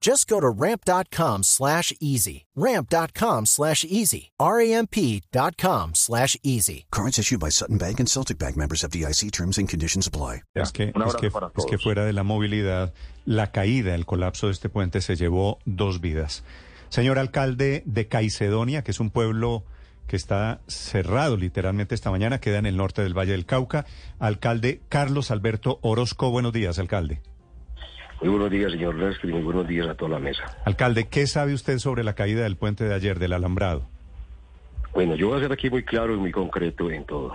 Just go to ramp.com slash easy. Ramp.com slash easy. R-A-M-P.com slash easy. Cards issued by Sutton Bank and Celtic Bank members of DIC terms and conditions apply. Es que, es, que, es que fuera de la movilidad, la caída, el colapso de este puente se llevó dos vidas. Señor alcalde de Caicedonia, que es un pueblo que está cerrado literalmente esta mañana, queda en el norte del Valle del Cauca. Alcalde Carlos Alberto Orozco, buenos días, alcalde. Muy buenos días, señor Leslie, y muy buenos días a toda la mesa. Alcalde, ¿qué sabe usted sobre la caída del puente de ayer, del alambrado? Bueno, yo voy a ser aquí muy claro y muy concreto en todo.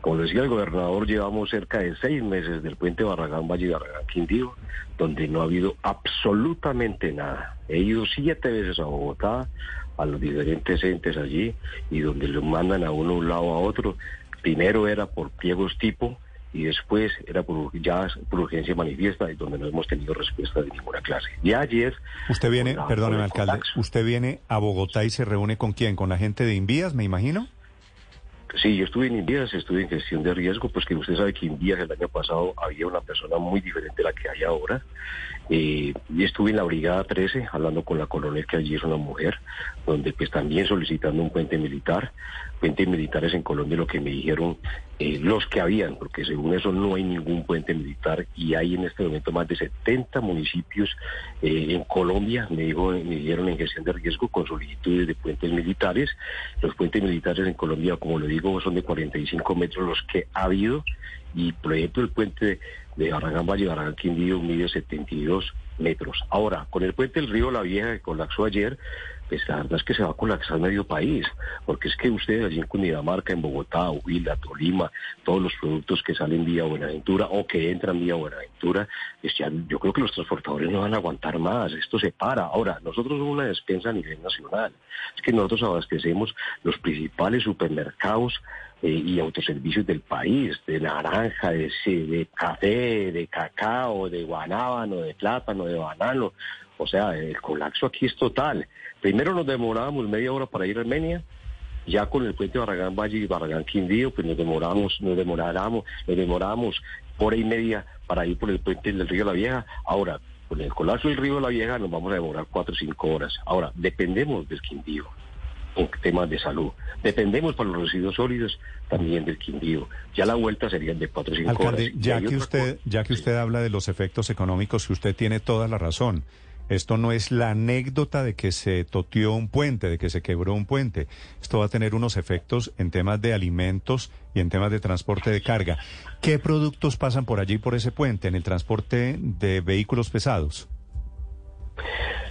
Como decía el gobernador, llevamos cerca de seis meses del puente Barragán Valle Barragán Quindío, donde no ha habido absolutamente nada. He ido siete veces a Bogotá, a los diferentes entes allí, y donde lo mandan a uno de un lado a otro. Primero era por pliegos tipo, y después era por, ya por urgencia manifiesta, y donde no hemos tenido respuesta de ninguna clase. Y ayer... Usted viene, perdóneme, alcalde, usted viene a Bogotá y se reúne con quién? ¿Con la gente de Invías, me imagino? Sí, yo estuve en Invías, estuve en gestión de riesgo, pues que usted sabe que Invías el año pasado había una persona muy diferente a la que hay ahora. Eh, y estuve en la Brigada 13 hablando con la coronel, que allí es una mujer, donde pues también solicitando un puente militar. Puentes militares en Colombia, lo que me dijeron eh, los que habían, porque según eso no hay ningún puente militar y hay en este momento más de 70 municipios eh, en Colombia, me, dijo, me dijeron en gestión de riesgo con solicitudes de puentes militares. Los puentes militares en Colombia, como lo digo, son de 45 metros los que ha habido y por ejemplo el puente Barragán Valle Barragán Quindío 72 metros. Ahora, con el puente del río La Vieja que colapsó ayer, pues la verdad es que se va a colapsar medio país, porque es que ustedes allí en Cundinamarca, en Bogotá, Huila, Tolima, todos los productos que salen vía Buenaventura o que entran vía Buenaventura, pues ya- yo creo que los transportadores no van a aguantar más, esto se para. Ahora, nosotros somos una despensa a nivel nacional, es que nosotros abastecemos los principales supermercados eh, y autoservicios del país, de naranja, de, café, de cacao, de guanábano, de plátano, de banano. O sea, el colapso aquí es total. Primero nos demorábamos media hora para ir a Armenia, ya con el puente Barragán Valle y Barragán Quindío, pues nos demoramos, nos demoráramos, nos demoramos hora y media para ir por el puente del río La Vieja. Ahora, con el colapso del río La Vieja nos vamos a demorar cuatro o cinco horas. Ahora, dependemos del Quindío en temas de salud. Dependemos para los residuos sólidos también del Quindío. Ya la vuelta sería de cuatro o cinco Alcalde, horas. Y ya que usted, ya que usted habla de los efectos económicos, que usted tiene toda la razón. Esto no es la anécdota de que se toteó un puente, de que se quebró un puente. Esto va a tener unos efectos en temas de alimentos y en temas de transporte de carga. ¿Qué productos pasan por allí, por ese puente, en el transporte de vehículos pesados?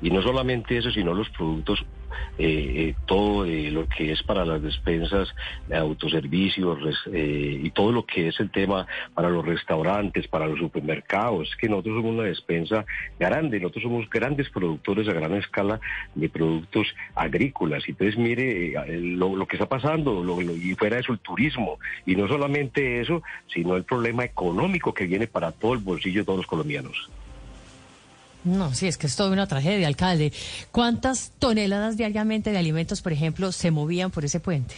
Y no solamente eso, sino los productos, eh, eh, todo eh, lo que es para las despensas, autoservicios y todo lo que es el tema para los restaurantes, para los supermercados. Es que nosotros somos una despensa grande, nosotros somos grandes productores a gran escala de productos agrícolas. Entonces mire lo, lo que está pasando, lo- lo- y fuera de eso el turismo. Y no solamente eso, sino el problema económico que viene para todo el bolsillo de todos los colombianos. No, sí, es que es toda una tragedia, alcalde. ¿Cuántas toneladas diariamente de alimentos, por ejemplo, se movían por ese puente?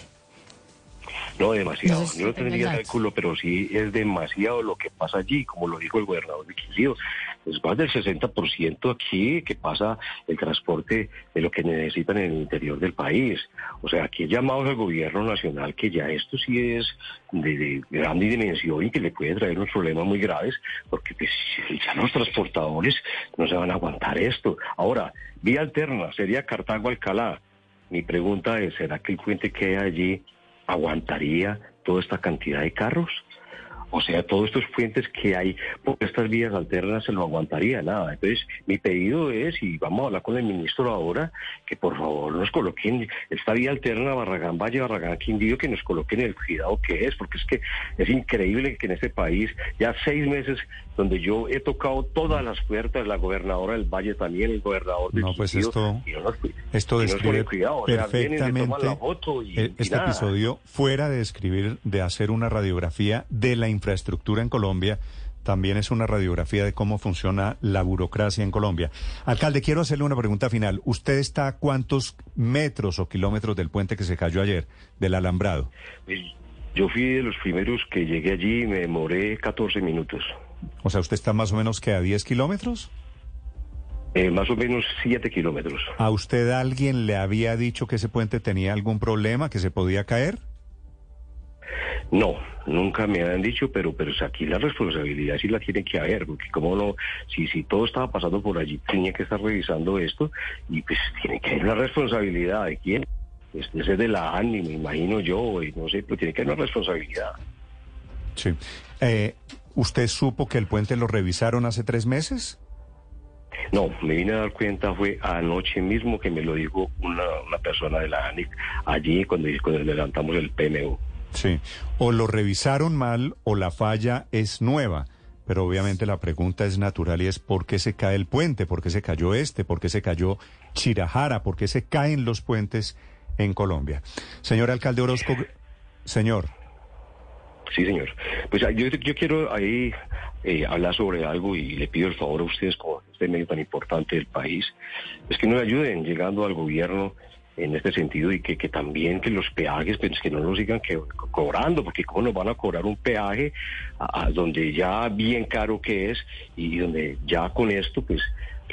No, demasiado. No sé si Yo no tendría cálculo, pero sí es demasiado lo que pasa allí, como lo dijo el gobernador de Quindío. Es más del 60% aquí que pasa el transporte de lo que necesitan en el interior del país. O sea, aquí llamamos al gobierno nacional que ya esto sí es de, de grande dimensión y que le puede traer unos problemas muy graves, porque pues, ya los transportadores no se van a aguantar esto. Ahora, vía alterna sería Cartago-Alcalá. Mi pregunta es, ¿será que el puente que hay allí aguantaría toda esta cantidad de carros? O sea, todos estos puentes que hay por estas vías alternas se lo aguantaría nada. Entonces, mi pedido es, y vamos a hablar con el ministro ahora, que por favor nos coloquen esta vía alterna Barragán Valle, Barragán Quindío, que nos coloquen el cuidado que es, porque es que es increíble que en este país ya seis meses donde yo he tocado todas las puertas, la gobernadora del Valle también, el gobernador del No, pues esto- no Esto no describe ponen cuidado, o sea, perfectamente foto y- y este episodio, fuera de describir, de hacer una radiografía de la infraestructura en Colombia, también es una radiografía de cómo funciona la burocracia en Colombia. Alcalde, quiero hacerle una pregunta final. ¿Usted está a cuántos metros o kilómetros del puente que se cayó ayer, del alambrado? Pues, Yo fui de los primeros que llegué allí y me demoré 14 minutos. O sea, ¿usted está más o menos que a 10 kilómetros? Eh, más o menos 7 kilómetros. ¿A usted alguien le había dicho que ese puente tenía algún problema, que se podía caer? No, nunca me han dicho, pero pero aquí la responsabilidad sí la tiene que haber, porque como no, si si todo estaba pasando por allí, tenía que estar revisando esto y pues tiene que haber una responsabilidad de quién. Este es de la ANI, me imagino yo, y no sé, pero tiene que haber una responsabilidad. Sí. Eh, ¿Usted supo que el puente lo revisaron hace tres meses? No, me vine a dar cuenta fue anoche mismo que me lo dijo una, una persona de la ANIC allí cuando, cuando levantamos el PMU. Sí. O lo revisaron mal o la falla es nueva. Pero obviamente la pregunta es natural y es ¿por qué se cae el puente? ¿Por qué se cayó este? ¿Por qué se cayó Chirajara? ¿Por qué se caen los puentes en Colombia? Señor alcalde Orozco, señor. Sí, señor. Pues ah, yo, yo quiero ahí eh, hablar sobre algo y le pido el favor a ustedes, como este medio tan importante del país, es que nos ayuden llegando al gobierno en este sentido y que, que también que los peajes, pues que no nos sigan que, cobrando, porque cómo nos van a cobrar un peaje a donde ya bien caro que es y donde ya con esto, pues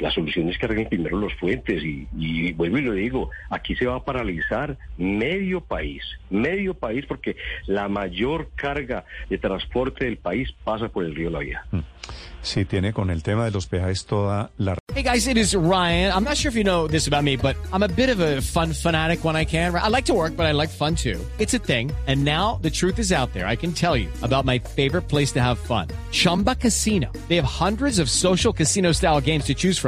la solución es que arreglen primero los puentes y, y vuelvo y lo digo, aquí se va a paralizar medio país, medio país porque la mayor carga de transporte del país pasa por el río La Vía. Sí, tiene con el tema de los peajes toda la Hey guys, it is Ryan. I'm not sure if you know this about me, but I'm a bit of a fun fanatic when I can. I like to work, but I like fun too. It's a thing. And now the truth is out there. I can tell you about my favorite place to have fun. Chumba Casino. They have hundreds of social casino style games to choose from